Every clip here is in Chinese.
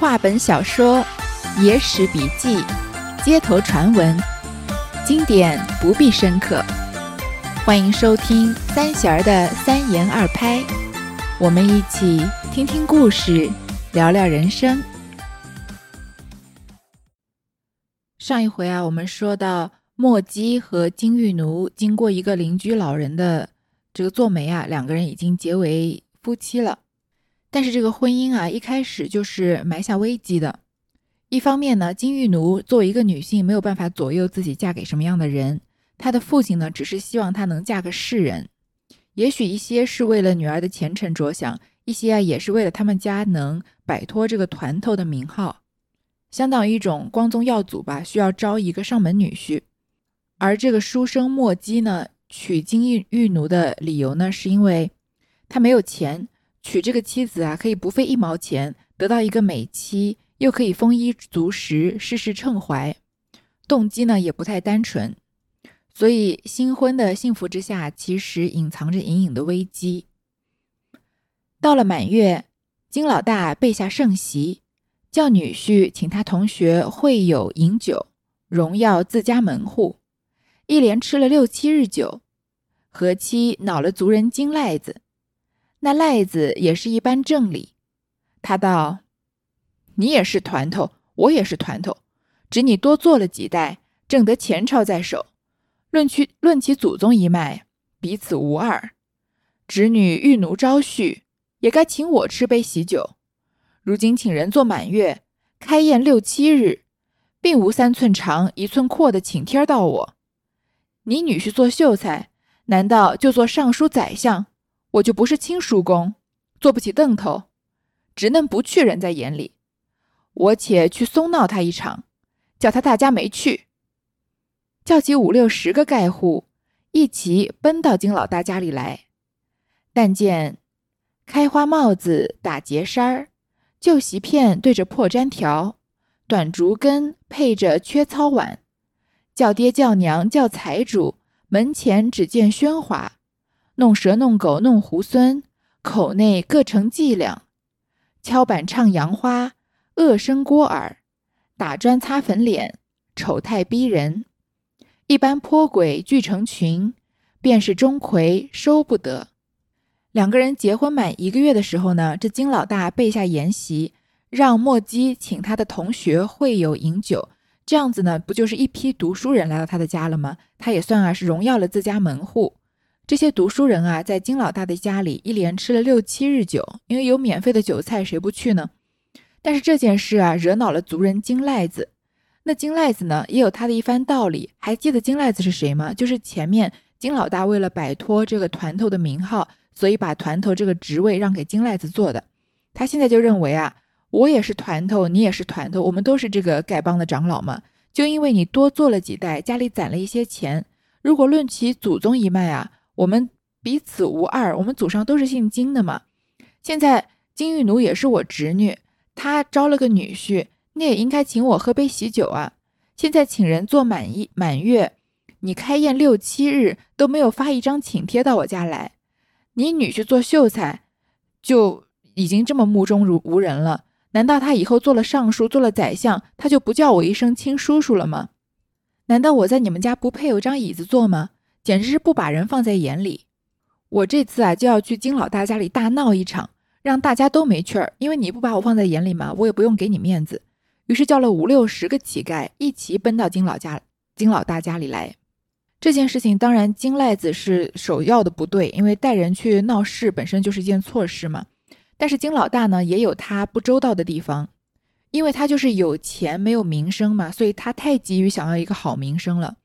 话本小说、野史笔记、街头传闻，经典不必深刻。欢迎收听三弦儿的三言二拍，我们一起听听故事，聊聊人生。上一回啊，我们说到墨姬和金玉奴经过一个邻居老人的这个做媒啊，两个人已经结为夫妻了。但是这个婚姻啊，一开始就是埋下危机的。一方面呢，金玉奴作为一个女性，没有办法左右自己嫁给什么样的人。她的父亲呢，只是希望她能嫁个世人。也许一些是为了女儿的前程着想，一些啊也是为了他们家能摆脱这个团头的名号，相当于一种光宗耀祖吧，需要招一个上门女婿。而这个书生墨姬呢，娶金玉玉奴的理由呢，是因为他没有钱。娶这个妻子啊，可以不费一毛钱得到一个美妻，又可以丰衣足食，事事称怀。动机呢也不太单纯，所以新婚的幸福之下，其实隐藏着隐隐的危机。到了满月，金老大备下盛席，叫女婿请他同学会友饮酒，荣耀自家门户。一连吃了六七日酒，何妻恼了族人金赖子。那赖子也是一般正理，他道：“你也是团头，我也是团头，只你多做了几代，挣得前朝在手。论去论其祖宗一脉，彼此无二。侄女玉奴招婿，也该请我吃杯喜酒。如今请人做满月开宴六七日，并无三寸长一寸阔的请帖到我。你女婿做秀才，难道就做尚书宰相？”我就不是亲叔公，坐不起凳头，直嫩不去人在眼里。我且去松闹他一场，叫他大家没去，叫起五六十个盖户，一齐奔到金老大家里来。但见开花帽子打结衫儿，旧席片对着破毡条，短竹根配着缺操碗，叫爹叫娘叫财主，门前只见喧哗。弄蛇弄狗弄猢狲，口内各成伎俩，敲板唱杨花，恶声聒耳，打砖擦粉脸，丑态逼人。一般泼鬼聚成群，便是钟馗收不得。两个人结婚满一个月的时候呢，这金老大备下筵席，让墨姬请他的同学会友饮酒，这样子呢，不就是一批读书人来到他的家了吗？他也算啊是荣耀了自家门户。这些读书人啊，在金老大的家里一连吃了六七日酒，因为有免费的酒菜，谁不去呢？但是这件事啊，惹恼了族人金赖子。那金赖子呢，也有他的一番道理。还记得金赖子是谁吗？就是前面金老大为了摆脱这个团头的名号，所以把团头这个职位让给金赖子做的。他现在就认为啊，我也是团头，你也是团头，我们都是这个丐帮的长老嘛。就因为你多做了几代，家里攒了一些钱，如果论其祖宗一脉啊。我们彼此无二，我们祖上都是姓金的嘛。现在金玉奴也是我侄女，她招了个女婿，那也应该请我喝杯喜酒啊。现在请人做满一满月，你开宴六七日都没有发一张请帖到我家来，你女婿做秀才就已经这么目中如无人了，难道他以后做了尚书，做了宰相，他就不叫我一声亲叔叔了吗？难道我在你们家不配有张椅子坐吗？简直是不把人放在眼里。我这次啊就要去金老大家里大闹一场，让大家都没趣儿。因为你不把我放在眼里嘛，我也不用给你面子。于是叫了五六十个乞丐一齐奔到金老家、金老大家里来。这件事情当然金赖子是首要的不对，因为带人去闹事本身就是一件错事嘛。但是金老大呢也有他不周到的地方，因为他就是有钱没有名声嘛，所以他太急于想要一个好名声了。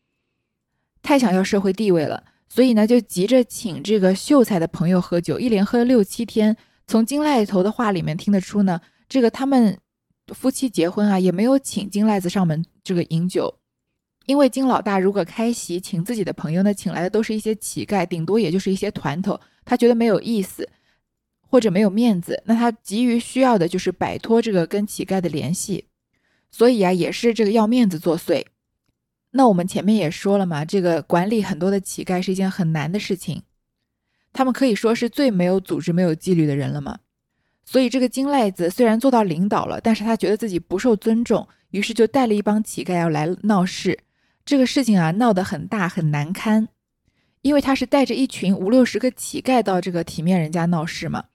太想要社会地位了，所以呢，就急着请这个秀才的朋友喝酒，一连喝了六七天。从金赖头的话里面听得出呢，这个他们夫妻结婚啊，也没有请金赖子上门这个饮酒，因为金老大如果开席请自己的朋友呢，请来的都是一些乞丐，顶多也就是一些团头，他觉得没有意思或者没有面子，那他急于需要的就是摆脱这个跟乞丐的联系，所以啊，也是这个要面子作祟。那我们前面也说了嘛，这个管理很多的乞丐是一件很难的事情，他们可以说是最没有组织、没有纪律的人了嘛。所以这个金赖子虽然做到领导了，但是他觉得自己不受尊重，于是就带了一帮乞丐要来闹事。这个事情啊闹得很大很难堪，因为他是带着一群五六十个乞丐到这个体面人家闹事嘛，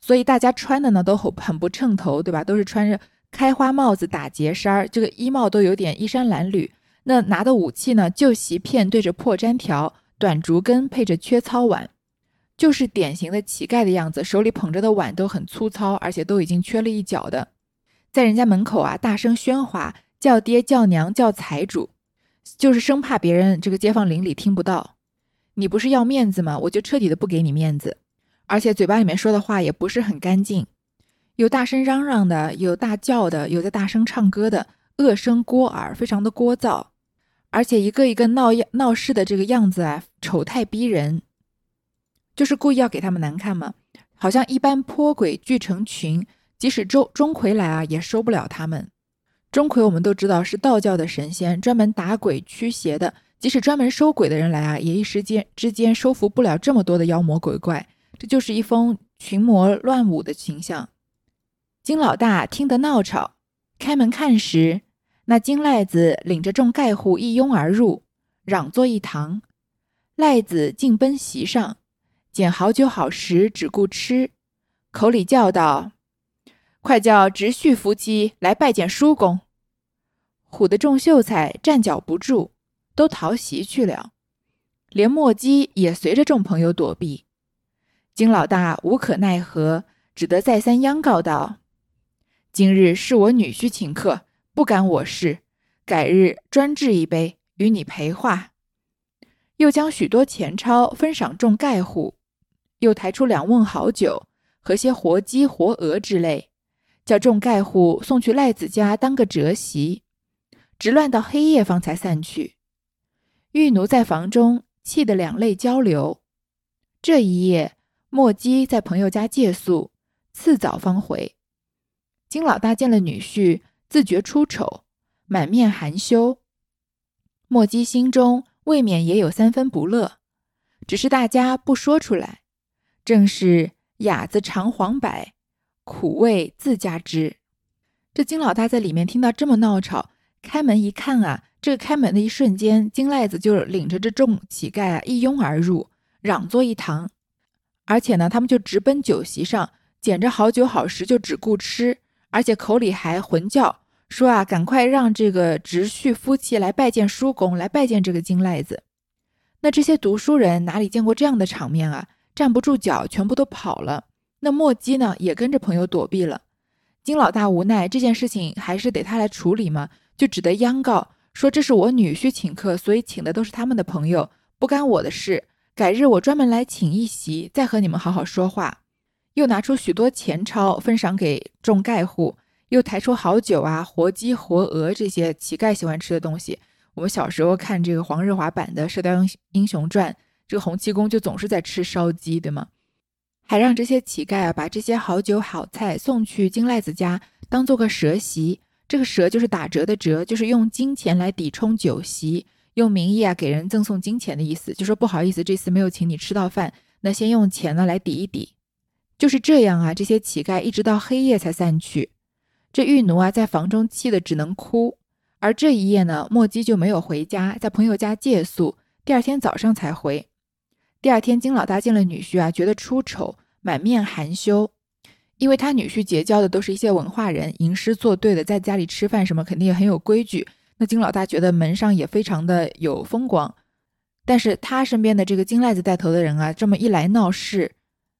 所以大家穿的呢都很很不称头，对吧？都是穿着开花帽子打结衫儿，这个衣帽都有点衣衫褴褛。那拿的武器呢？旧席片对着破毡条，短竹根配着缺糙碗，就是典型的乞丐的样子。手里捧着的碗都很粗糙，而且都已经缺了一角的，在人家门口啊大声喧哗，叫爹叫娘叫财主，就是生怕别人这个街坊邻里听不到。你不是要面子吗？我就彻底的不给你面子。而且嘴巴里面说的话也不是很干净，有大声嚷嚷的，有大叫的，有在大声唱歌的，恶声聒耳，非常的聒噪。而且一个一个闹闹事的这个样子啊，丑态逼人，就是故意要给他们难看嘛？好像一般泼鬼聚成群，即使周钟馗来啊，也收不了他们。钟馗我们都知道是道教的神仙，专门打鬼驱邪的，即使专门收鬼的人来啊，也一时间之间收服不了这么多的妖魔鬼怪。这就是一封群魔乱舞的形象。金老大听得闹吵，开门看时。那金赖子领着众丐户一拥而入，嚷作一堂。赖子竟奔席上，捡好酒好食，只顾吃，口里叫道：“快叫直婿夫妻来拜见叔公。”唬得众秀才站脚不住，都逃席去了，连墨姬也随着众朋友躲避。金老大无可奈何，只得再三央告道：“今日是我女婿请客。”不干我事，改日专制一杯与你陪话。又将许多钱钞分赏众丐户，又抬出两瓮好酒和些活鸡活鹅之类，叫众丐户送去赖子家当个折席，直乱到黑夜方才散去。玉奴在房中气得两泪交流。这一夜，莫姬在朋友家借宿，次早方回。金老大见了女婿。自觉出丑，满面含羞。莫姬心中未免也有三分不乐，只是大家不说出来。正是哑子尝黄柏，苦味自家知。这金老大在里面听到这么闹吵，开门一看啊，这个开门的一瞬间，金赖子就领着这众乞丐啊一拥而入，嚷作一堂。而且呢，他们就直奔酒席上，捡着好酒好食，就只顾吃，而且口里还混叫。说啊，赶快让这个侄婿夫妻来拜见叔公，来拜见这个金赖子。那这些读书人哪里见过这样的场面啊？站不住脚，全部都跑了。那墨姬呢，也跟着朋友躲避了。金老大无奈，这件事情还是得他来处理嘛，就只得央告说：“这是我女婿请客，所以请的都是他们的朋友，不干我的事。改日我专门来请一席，再和你们好好说话。”又拿出许多钱钞分赏给众丐户。又抬出好酒啊，活鸡、活鹅这些乞丐喜欢吃的东西。我们小时候看这个黄日华版的《射雕英英雄传》，这个洪七公就总是在吃烧鸡，对吗？还让这些乞丐啊把这些好酒好菜送去金赖子家，当做个蛇席。这个蛇就是打折的折，就是用金钱来抵充酒席，用名义啊给人赠送金钱的意思，就说不好意思，这次没有请你吃到饭，那先用钱呢来抵一抵。就是这样啊，这些乞丐一直到黑夜才散去。这玉奴啊，在房中气得只能哭。而这一夜呢，莫姬就没有回家，在朋友家借宿。第二天早上才回。第二天，金老大见了女婿啊，觉得出丑，满面含羞，因为他女婿结交的都是一些文化人，吟诗作对的，在家里吃饭什么肯定也很有规矩。那金老大觉得门上也非常的有风光。但是他身边的这个金赖子带头的人啊，这么一来闹事，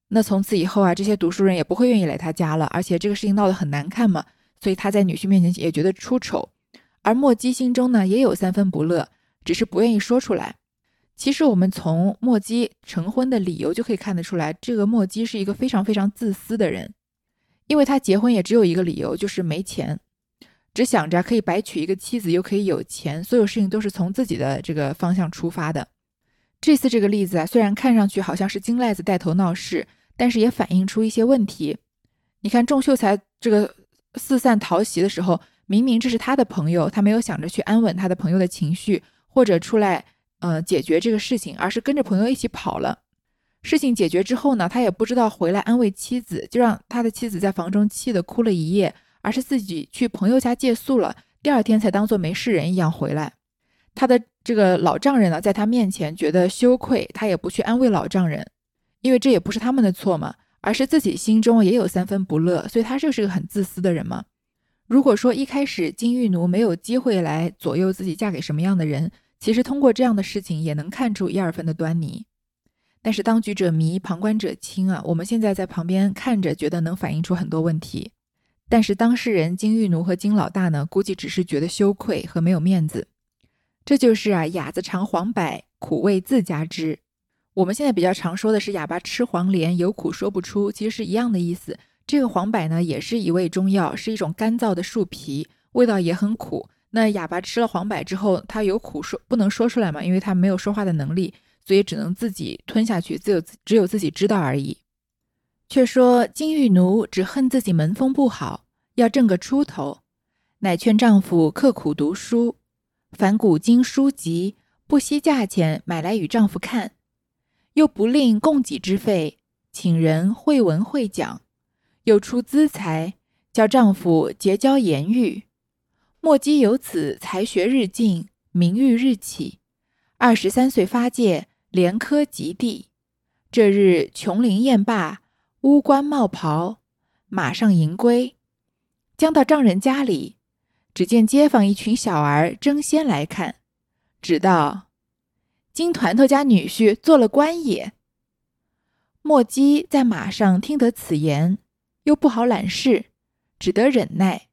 那从此以后啊，这些读书人也不会愿意来他家了。而且这个事情闹得很难看嘛。所以他在女婿面前也觉得出丑，而莫姬心中呢也有三分不乐，只是不愿意说出来。其实我们从莫姬成婚的理由就可以看得出来，这个莫姬是一个非常非常自私的人，因为他结婚也只有一个理由，就是没钱，只想着可以白娶一个妻子，又可以有钱，所有事情都是从自己的这个方向出发的。这次这个例子啊，虽然看上去好像是金赖子带头闹事，但是也反映出一些问题。你看仲秀才这个。四散逃席的时候，明明这是他的朋友，他没有想着去安稳他的朋友的情绪，或者出来呃解决这个事情，而是跟着朋友一起跑了。事情解决之后呢，他也不知道回来安慰妻子，就让他的妻子在房中气得哭了一夜，而是自己去朋友家借宿了。第二天才当做没事人一样回来。他的这个老丈人呢，在他面前觉得羞愧，他也不去安慰老丈人，因为这也不是他们的错嘛，而是自己心中也有三分不乐，所以他就是个很自私的人嘛。如果说一开始金玉奴没有机会来左右自己嫁给什么样的人，其实通过这样的事情也能看出一二分的端倪。但是当局者迷，旁观者清啊，我们现在在旁边看着，觉得能反映出很多问题。但是当事人金玉奴和金老大呢，估计只是觉得羞愧和没有面子。这就是啊，哑子尝黄柏，苦味自家知。我们现在比较常说的是哑巴吃黄连，有苦说不出，其实是一样的意思。这个黄柏呢，也是一味中药，是一种干燥的树皮，味道也很苦。那哑巴吃了黄柏之后，他有苦说不能说出来嘛，因为他没有说话的能力，所以只能自己吞下去，只有只有自己知道而已。却说金玉奴只恨自己门风不好，要挣个出头，乃劝丈夫刻苦读书，凡古今书籍，不惜价钱买来与丈夫看，又不吝供给之费，请人会文会讲，又出资财，教丈夫结交言语。莫姬由此才学日进，名誉日起，二十三岁发戒，连科及第。这日琼林宴罢。乌冠帽袍，马上迎归，将到丈人家里，只见街坊一群小儿争先来看，只道金团头家女婿做了官也。莫姬在马上听得此言，又不好揽事，只得忍耐。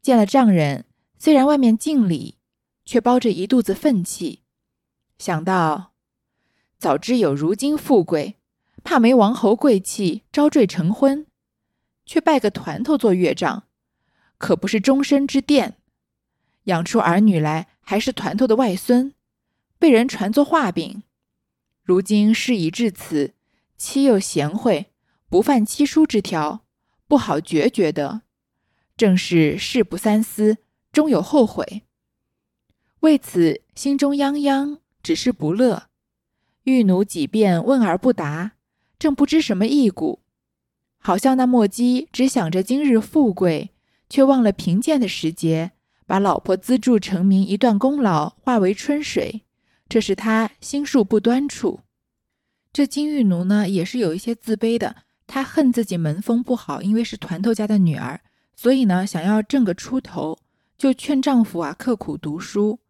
见了丈人，虽然外面敬礼，却包着一肚子愤气，想到早知有如今富贵。怕没王侯贵气招赘成婚，却拜个团头做岳丈，可不是终身之奠。养出儿女来还是团头的外孙，被人传作画饼。如今事已至此，妻又贤惠，不犯妻书之条，不好决绝的。正是事不三思，终有后悔。为此心中泱泱，只是不乐。玉奴几遍问而不答。正不知什么意故，好像那墨姬只想着今日富贵，却忘了贫贱的时节，把老婆资助成名一段功劳化为春水，这是他心术不端处。这金玉奴呢，也是有一些自卑的，他恨自己门风不好，因为是团头家的女儿，所以呢，想要挣个出头，就劝丈夫啊刻苦读书，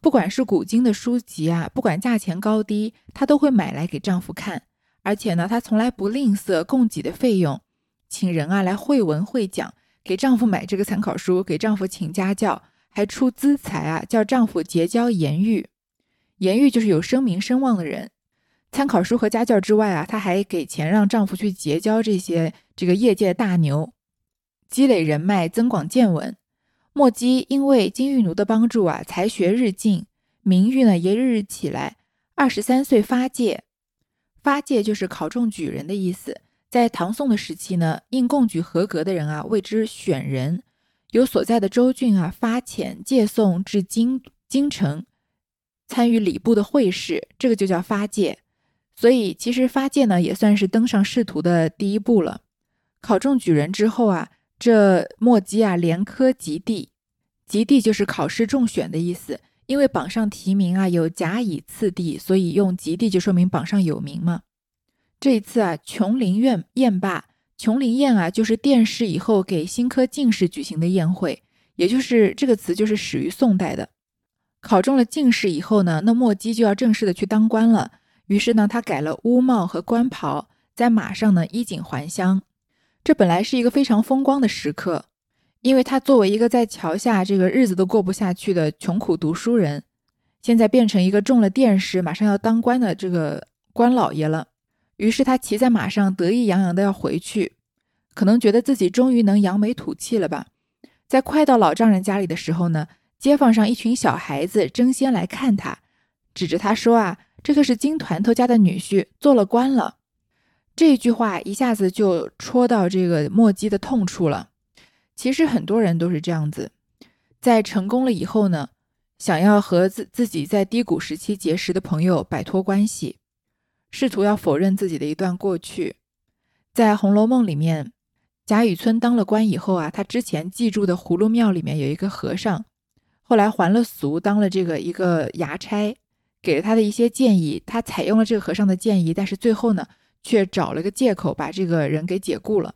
不管是古今的书籍啊，不管价钱高低，她都会买来给丈夫看。而且呢，她从来不吝啬供给的费用，请人啊来会文会讲，给丈夫买这个参考书，给丈夫请家教，还出资财啊，叫丈夫结交言玉。言玉就是有声名声望的人。参考书和家教之外啊，她还给钱让丈夫去结交这些这个业界大牛，积累人脉，增广见闻。莫姬因为金玉奴的帮助啊，才学日进，名誉呢也日日起来。二十三岁发戒。发戒就是考中举人的意思。在唐宋的时期呢，应贡举合格的人啊，谓之选人，由所在的州郡啊发遣借送至京京城，参与礼部的会试，这个就叫发戒。所以其实发戒呢，也算是登上仕途的第一步了。考中举人之后啊，这墨姬啊连科及第，及第就是考试中选的意思。因为榜上提名啊有甲乙次第，所以用及第就说明榜上有名嘛。这一次啊，琼林院宴罢，琼林宴啊就是殿试以后给新科进士举行的宴会，也就是这个词就是始于宋代的。考中了进士以后呢，那莫姬就要正式的去当官了，于是呢他改了乌帽和官袍，在马上呢衣锦还乡。这本来是一个非常风光的时刻。因为他作为一个在桥下这个日子都过不下去的穷苦读书人，现在变成一个中了殿试、马上要当官的这个官老爷了。于是他骑在马上，得意洋洋的要回去，可能觉得自己终于能扬眉吐气了吧。在快到老丈人家里的时候呢，街坊上一群小孩子争先来看他，指着他说：“啊，这个是金团头家的女婿，做了官了。”这句话一下子就戳到这个墨姬的痛处了。其实很多人都是这样子，在成功了以后呢，想要和自自己在低谷时期结识的朋友摆脱关系，试图要否认自己的一段过去。在《红楼梦》里面，贾雨村当了官以后啊，他之前寄住的葫芦庙里面有一个和尚，后来还了俗，当了这个一个衙差，给了他的一些建议，他采用了这个和尚的建议，但是最后呢，却找了个借口把这个人给解雇了，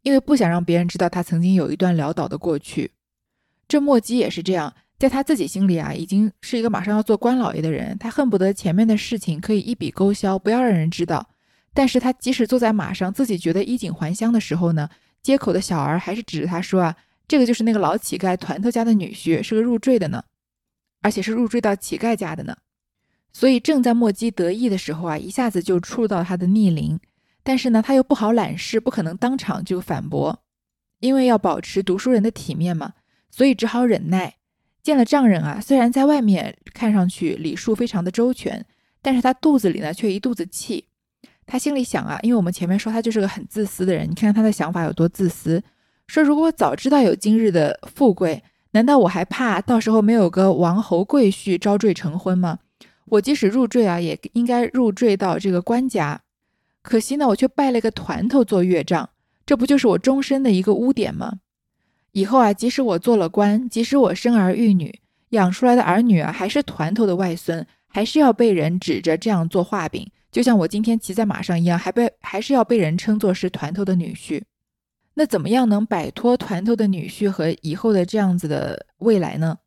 因为不想让别人知道他曾经有一段潦倒的过去。这墨姬也是这样。在他自己心里啊，已经是一个马上要做官老爷的人，他恨不得前面的事情可以一笔勾销，不要让人知道。但是他即使坐在马上，自己觉得衣锦还乡的时候呢，街口的小儿还是指着他说啊，这个就是那个老乞丐团头家的女婿，是个入赘的呢，而且是入赘到乞丐家的呢。所以正在莫姬得意的时候啊，一下子就触到他的逆鳞。但是呢，他又不好揽事，不可能当场就反驳，因为要保持读书人的体面嘛，所以只好忍耐。见了丈人啊，虽然在外面看上去礼数非常的周全，但是他肚子里呢却一肚子气。他心里想啊，因为我们前面说他就是个很自私的人，你看他的想法有多自私。说如果我早知道有今日的富贵，难道我还怕到时候没有个王侯贵婿招赘成婚吗？我即使入赘啊，也应该入赘到这个官家。可惜呢，我却拜了个团头做岳丈，这不就是我终身的一个污点吗？以后啊，即使我做了官，即使我生儿育女，养出来的儿女啊，还是团头的外孙，还是要被人指着这样做画饼，就像我今天骑在马上一样，还被还是要被人称作是团头的女婿。那怎么样能摆脱团头的女婿和以后的这样子的未来呢？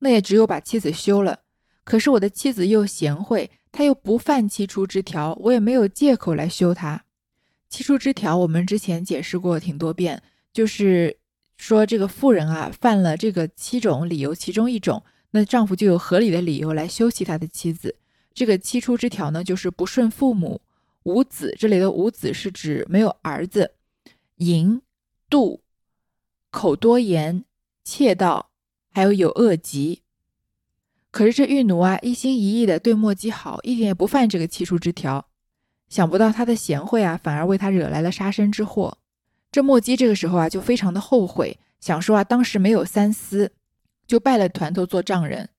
那也只有把妻子休了。可是我的妻子又贤惠，她又不犯七出之条，我也没有借口来休她。七出之条我们之前解释过挺多遍，就是。说这个妇人啊犯了这个七种理由其中一种，那丈夫就有合理的理由来休弃他的妻子。这个七出之条呢，就是不顺父母、无子。这里的无子是指没有儿子、淫、妒、口多言、窃盗，还有有恶疾。可是这玉奴啊一心一意的对墨姬好，一点也不犯这个七出之条。想不到他的贤惠啊，反而为他惹来了杀身之祸。这墨姬这个时候啊，就非常的后悔，想说啊，当时没有三思，就拜了团头做丈人。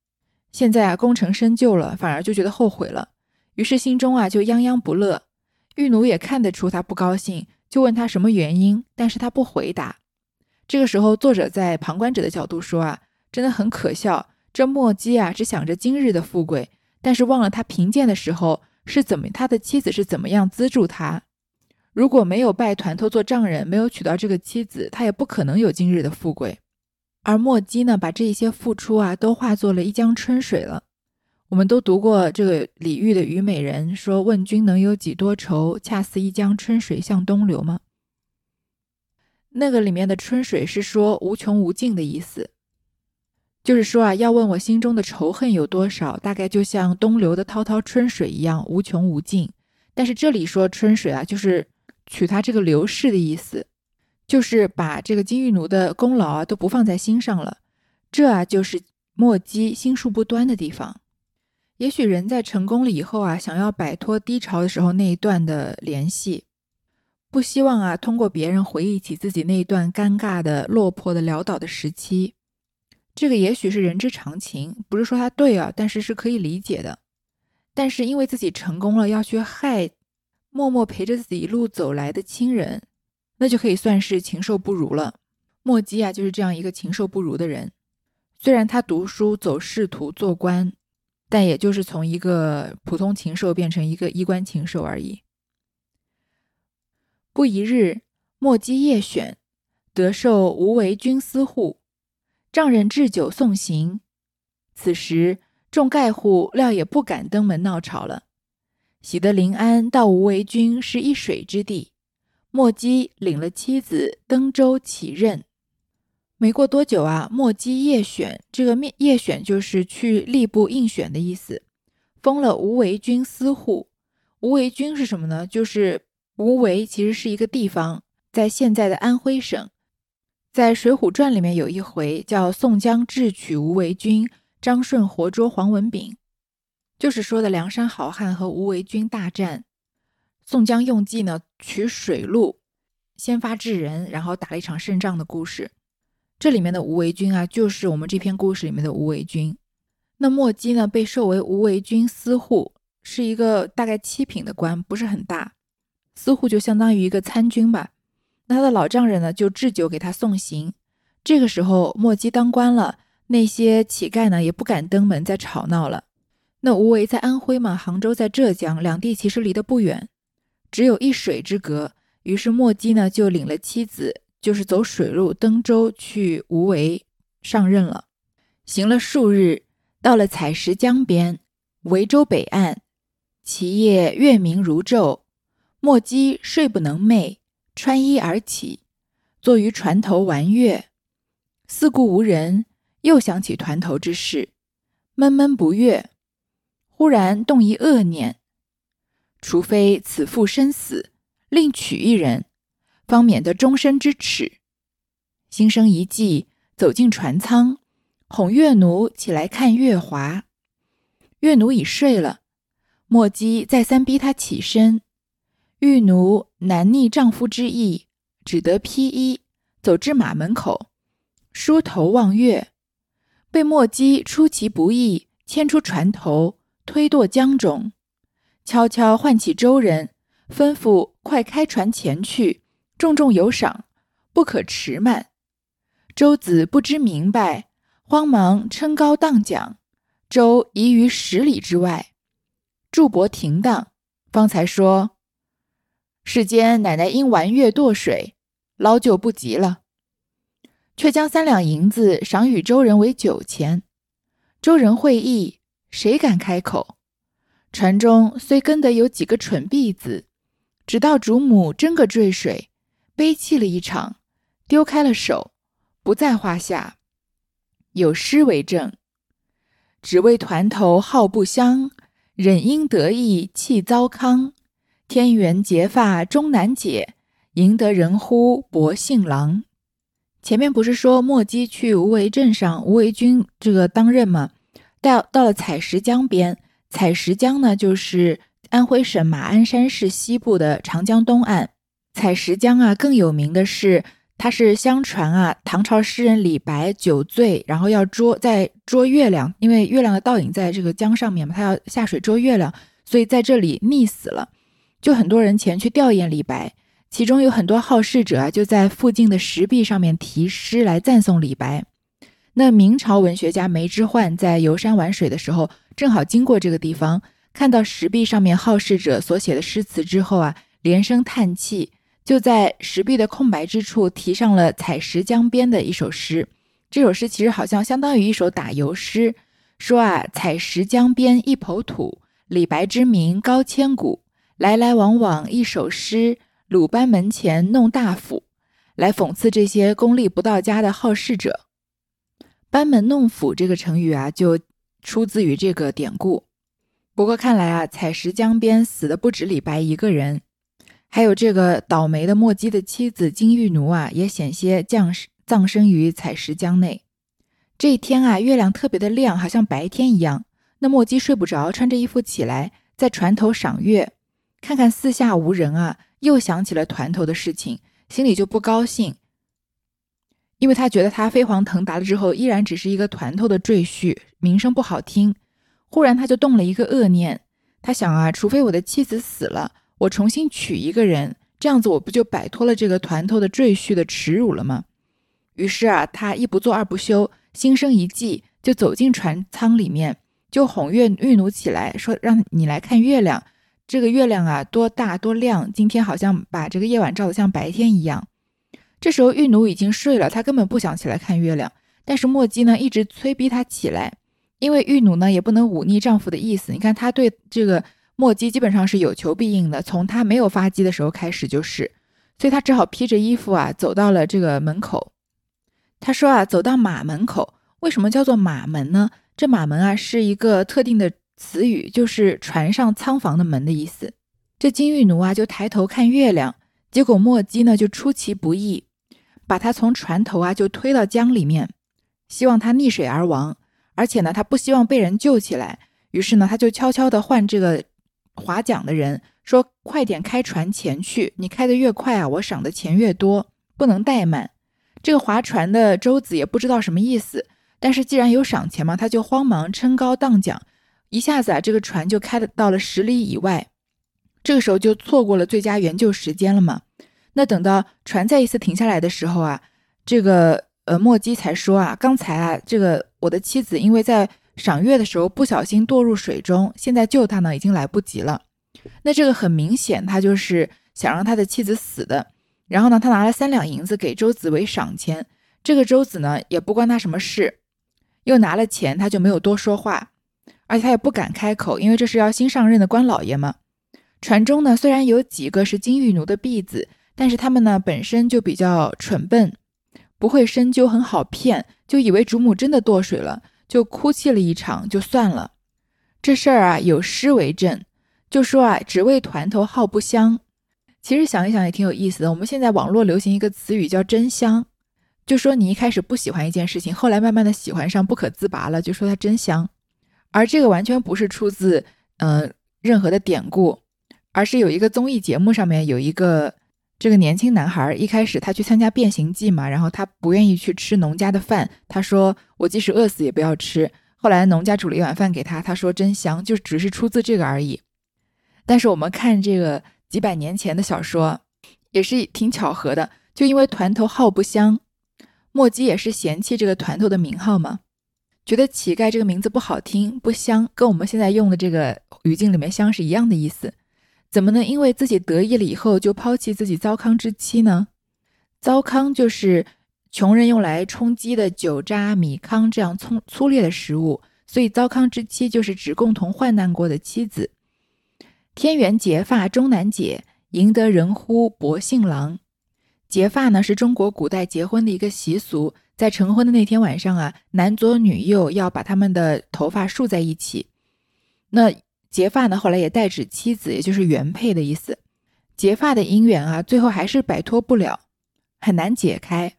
现在啊，功成身就了，反而就觉得后悔了，于是心中啊就泱泱不乐。玉奴也看得出他不高兴，就问他什么原因，但是他不回答。这个时候，作者在旁观者的角度说啊，真的很可笑。这墨姬啊，只想着今日的富贵，但是忘了他贫贱的时候是怎么，他的妻子是怎么样资助他。如果没有拜团头做丈人，没有娶到这个妻子，他也不可能有今日的富贵。而墨姬呢，把这一些付出啊，都化作了一江春水了。我们都读过这个李煜的《虞美人》，说：“问君能有几多愁？恰似一江春水向东流。”吗？那个里面的春水是说无穷无尽的意思，就是说啊，要问我心中的仇恨有多少，大概就像东流的滔滔春水一样无穷无尽。但是这里说春水啊，就是。取他这个流逝的意思，就是把这个金玉奴的功劳啊都不放在心上了。这啊就是墨姬心术不端的地方。也许人在成功了以后啊，想要摆脱低潮的时候那一段的联系，不希望啊通过别人回忆起自己那一段尴尬的落魄的潦倒的时期。这个也许是人之常情，不是说他对啊，但是是可以理解的。但是因为自己成功了，要去害。默默陪着自己一路走来的亲人，那就可以算是禽兽不如了。墨姬啊，就是这样一个禽兽不如的人。虽然他读书走仕途做官，但也就是从一个普通禽兽变成一个衣冠禽兽而已。不一日，墨姬夜选，得受无为君司户，丈人置酒送行。此时众盖户料也不敢登门闹吵了。喜得临安到无为君是一水之地，莫姬领了妻子登舟起任。没过多久啊，莫姬夜选，这个面夜选就是去吏部应选的意思，封了无为军司户。无为军是什么呢？就是无为其实是一个地方，在现在的安徽省。在《水浒传》里面有一回叫宋江智取无为军，张顺活捉黄文炳。就是说的梁山好汉和无为军大战，宋江用计呢取水路，先发制人，然后打了一场胜仗的故事。这里面的无为军啊，就是我们这篇故事里面的无为军。那莫姬呢被授为无为军司户，是一个大概七品的官，不是很大，司户就相当于一个参军吧。那他的老丈人呢，就置酒给他送行。这个时候，墨姬当官了，那些乞丐呢也不敢登门再吵闹了。那无为在安徽嘛，杭州在浙江，两地其实离得不远，只有一水之隔。于是墨姬呢就领了妻子，就是走水路登舟去无为上任了。行了数日，到了采石江边，维州北岸，其夜月明如昼，莫姬睡不能寐，穿衣而起，坐于船头玩月。四顾无人，又想起团头之事，闷闷不悦。忽然动一恶念：除非此妇身死，另娶一人，方免得终身之耻。心生一计，走进船舱，哄月奴起来看月华。月奴已睡了，莫姬再三逼他起身，玉奴难逆丈夫之意，只得披衣走至马门口。梳头望月，被墨姬出其不意牵出船头，推堕江中，悄悄唤起舟人，吩咐快开船前去，重重有赏，不可迟慢。周子不知明白，慌忙撑高荡桨，舟移于十里之外，驻泊停当，方才说：“世间奶奶因玩月堕水，捞救不及了。”却将三两银子赏与周人为酒钱。周人会意，谁敢开口？船中虽跟得有几个蠢婢子，直到主母真个坠水，悲泣了一场，丢开了手，不在话下。有诗为证：“只为团头好不香，忍因得意气糟糠。天缘结发终难解，赢得人呼薄幸郎。”前面不是说墨姬去无为镇上无为君这个当任吗？到到了采石江边，采石江呢就是安徽省马鞍山市西部的长江东岸。采石江啊，更有名的是，它是相传啊，唐朝诗人李白酒醉，然后要捉在捉月亮，因为月亮的倒影在这个江上面嘛，他要下水捉月亮，所以在这里溺死了。就很多人前去吊唁李白。其中有很多好事者啊，就在附近的石壁上面题诗来赞颂李白。那明朝文学家梅之焕在游山玩水的时候，正好经过这个地方，看到石壁上面好事者所写的诗词之后啊，连声叹气，就在石壁的空白之处题上了《采石江边》的一首诗。这首诗其实好像相当于一首打油诗，说啊，采石江边一抔土，李白之名高千古，来来往往一首诗。鲁班门前弄大斧，来讽刺这些功力不到家的好事者。班门弄斧这个成语啊，就出自于这个典故。不过看来啊，采石江边死的不止李白一个人，还有这个倒霉的墨姬的妻子金玉奴啊，也险些降葬身于采石江内。这一天啊，月亮特别的亮，好像白天一样。那墨姬睡不着，穿着衣服起来，在船头赏月，看看四下无人啊。又想起了团头的事情，心里就不高兴，因为他觉得他飞黄腾达了之后，依然只是一个团头的赘婿，名声不好听。忽然他就动了一个恶念，他想啊，除非我的妻子死了，我重新娶一个人，这样子我不就摆脱了这个团头的赘婿的耻辱了吗？于是啊，他一不做二不休，心生一计，就走进船舱里面，就哄月玉奴起来，说让你来看月亮。这个月亮啊，多大多亮！今天好像把这个夜晚照得像白天一样。这时候玉奴已经睡了，他根本不想起来看月亮。但是墨姬呢，一直催逼他起来，因为玉奴呢也不能忤逆丈夫的意思。你看他对这个墨姬基本上是有求必应的，从他没有发机的时候开始就是，所以他只好披着衣服啊，走到了这个门口。他说啊，走到马门口，为什么叫做马门呢？这马门啊是一个特定的。词语就是船上仓房的门的意思。这金玉奴啊，就抬头看月亮，结果墨姬呢就出其不意，把他从船头啊就推到江里面，希望他溺水而亡。而且呢，他不希望被人救起来，于是呢，他就悄悄地换这个划桨的人说：“快点开船前去，你开得越快啊，我赏的钱越多，不能怠慢。”这个划船的舟子也不知道什么意思，但是既然有赏钱嘛，他就慌忙撑高荡桨。一下子啊，这个船就开到了十里以外，这个时候就错过了最佳援救时间了嘛。那等到船再一次停下来的时候啊，这个呃莫基才说啊，刚才啊，这个我的妻子因为在赏月的时候不小心堕入水中，现在救他呢已经来不及了。那这个很明显，他就是想让他的妻子死的。然后呢，他拿了三两银子给周子为赏钱。这个周子呢也不关他什么事，又拿了钱，他就没有多说话，而且他也不敢开口，因为这是要新上任的官老爷嘛。船中呢虽然有几个是金玉奴的婢子，但是他们呢本身就比较蠢笨，不会深究，很好骗，就以为主母真的堕水了，就哭泣了一场，就算了。这事儿啊有诗为证，就说啊只为团头号不香。其实想一想也挺有意思的。我们现在网络流行一个词语叫“真香”，就说你一开始不喜欢一件事情，后来慢慢的喜欢上，不可自拔了，就说它真香。而这个完全不是出自嗯任何的典故，而是有一个综艺节目上面有一个这个年轻男孩，一开始他去参加变形计嘛，然后他不愿意去吃农家的饭，他说我即使饿死也不要吃。后来农家煮了一碗饭给他，他说真香，就只是出自这个而已。但是我们看这个。几百年前的小说，也是挺巧合的。就因为团头号不香，墨姬也是嫌弃这个团头的名号嘛，觉得乞丐这个名字不好听，不香，跟我们现在用的这个语境里面香是一样的意思。怎么能因为自己得意了以后就抛弃自己糟糠之妻呢？糟糠就是穷人用来充饥的酒渣、米糠这样粗粗劣的食物，所以糟糠之妻就是指共同患难过的妻子。天元结发终难解，赢得人呼薄幸郎。结发呢是中国古代结婚的一个习俗，在成婚的那天晚上啊，男左女右要把他们的头发束在一起。那结发呢，后来也代指妻子，也就是原配的意思。结发的姻缘啊，最后还是摆脱不了，很难解开。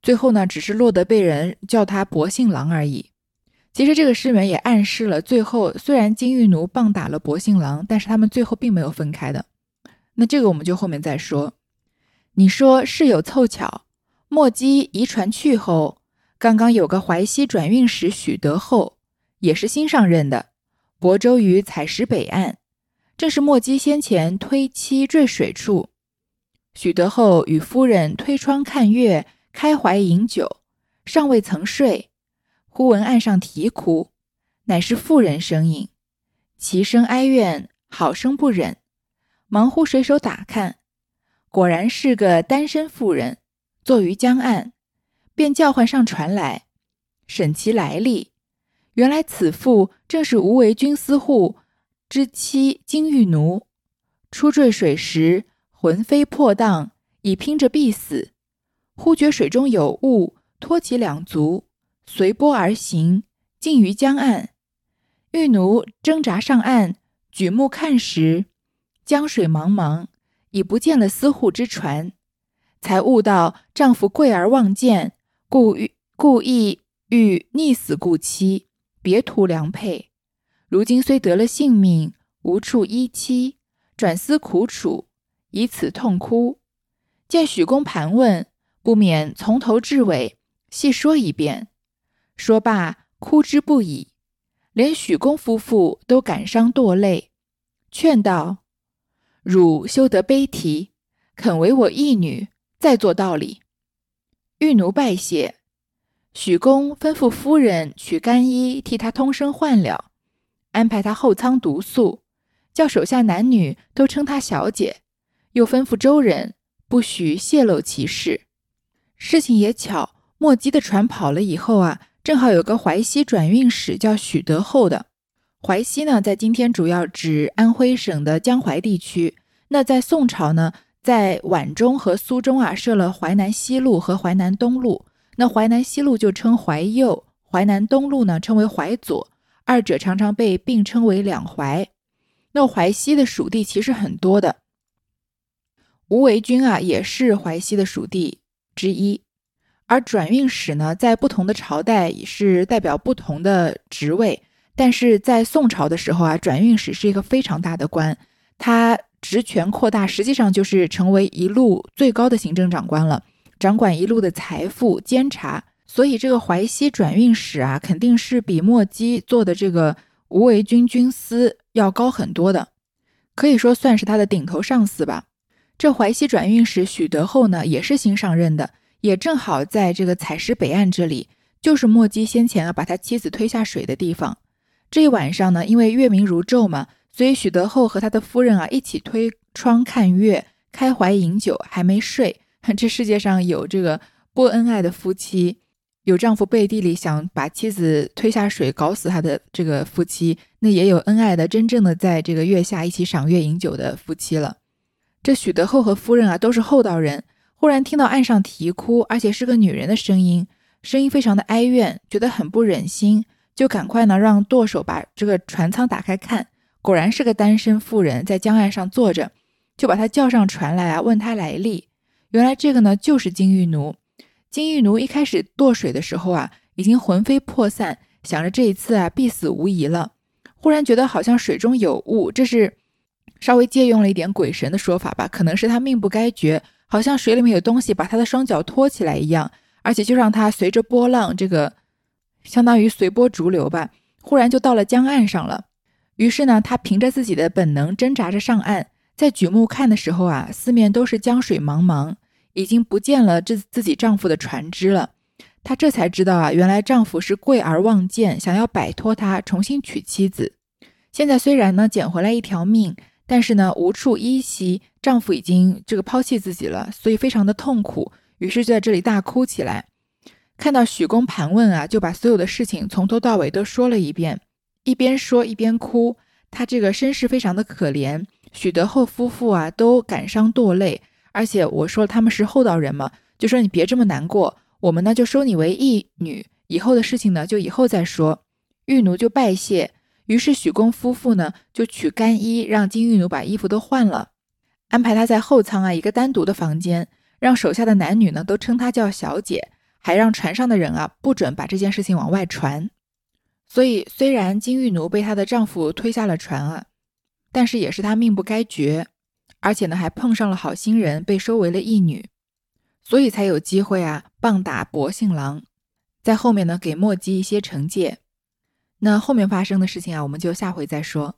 最后呢，只是落得被人叫他薄幸郎而已。其实这个诗里面也暗示了，最后虽然金玉奴棒打了薄幸郎，但是他们最后并没有分开的。那这个我们就后面再说。你说事有凑巧，莫姬遗传去后，刚刚有个淮西转运使许德厚，也是新上任的，亳州于采石北岸，正是莫姬先前推妻坠水处。许德厚与夫人推窗看月，开怀饮酒，尚未曾睡。忽闻岸上啼哭，乃是妇人声音，其声哀怨，好生不忍。忙呼水手打看，果然是个单身妇人，坐于江岸，便叫唤上船来，审其来历。原来此妇正是无为军司户之妻金玉奴，初坠水时，魂飞魄荡，已拼着必死，忽觉水中有物，托起两足。随波而行，近于江岸。玉奴挣扎上岸，举目看时，江水茫茫，已不见了司户之船。才悟到丈夫贵而忘见，故欲故意欲溺死故妻，别图良配。如今虽得了性命，无处依栖，转思苦楚，以此痛哭。见许公盘问，不免从头至尾细说一遍。说罢，哭之不已，连许公夫妇都感伤堕泪，劝道：“汝休得悲啼，肯为我义女，再做道理。”玉奴拜谢，许公吩咐夫人取干衣替他通声唤了，安排他后舱独宿，叫手下男女都称她小姐，又吩咐周人不许泄露其事。事情也巧，莫姬的船跑了以后啊。正好有个淮西转运使叫许德厚的，淮西呢，在今天主要指安徽省的江淮地区。那在宋朝呢，在皖中和苏中啊，设了淮南西路和淮南东路。那淮南西路就称淮右，淮南东路呢称为淮左，二者常常被并称为两淮。那淮西的属地其实很多的，吴为军啊，也是淮西的属地之一。而转运使呢，在不同的朝代也是代表不同的职位，但是在宋朝的时候啊，转运使是一个非常大的官，他职权扩大，实际上就是成为一路最高的行政长官了，掌管一路的财富监察。所以这个淮西转运使啊，肯定是比墨姬做的这个吴为军军司要高很多的，可以说算是他的顶头上司吧。这淮西转运使许德厚呢，也是新上任的，也正好在这个采石北岸这里，就是墨迹先前啊把他妻子推下水的地方。这一晚上呢，因为月明如昼嘛，所以许德厚和他的夫人啊一起推窗看月，开怀饮酒，还没睡。这世界上有这个不恩爱的夫妻，有丈夫背地里想把妻子推下水搞死他的这个夫妻，那也有恩爱的真正的在这个月下一起赏月饮酒的夫妻了。这许德厚和夫人啊都是厚道人，忽然听到岸上啼哭，而且是个女人的声音，声音非常的哀怨，觉得很不忍心，就赶快呢让舵手把这个船舱打开看，果然是个单身妇人在江岸上坐着，就把她叫上船来啊，问她来历。原来这个呢就是金玉奴。金玉奴一开始堕水的时候啊，已经魂飞魄散，想着这一次啊必死无疑了。忽然觉得好像水中有物，这是稍微借用了一点鬼神的说法吧，可能是他命不该绝，好像水里面有东西把他的双脚托起来一样，而且就让他随着波浪，这个相当于随波逐流吧。忽然就到了江岸上了。于是呢，他凭着自己的本能挣扎着上岸，在举目看的时候啊，四面都是江水茫茫。已经不见了这自己丈夫的船只了，她这才知道啊，原来丈夫是贵而忘剑，想要摆脱他，重新娶妻子。现在虽然呢捡回来一条命，但是呢无处依稀，丈夫已经这个抛弃自己了，所以非常的痛苦，于是就在这里大哭起来。看到许公盘问啊，就把所有的事情从头到尾都说了一遍，一边说一边哭。他这个身世非常的可怜，许德厚夫妇啊都感伤堕泪。而且我说他们是厚道人嘛，就说你别这么难过，我们呢就收你为义女，以后的事情呢就以后再说。玉奴就拜谢，于是许公夫妇呢就取干衣，让金玉奴把衣服都换了，安排他在后舱啊一个单独的房间，让手下的男女呢都称他叫小姐，还让船上的人啊不准把这件事情往外传。所以虽然金玉奴被她的丈夫推下了船啊，但是也是她命不该绝。而且呢，还碰上了好心人，被收为了义女，所以才有机会啊，棒打薄幸郎，在后面呢，给墨姬一些惩戒。那后面发生的事情啊，我们就下回再说。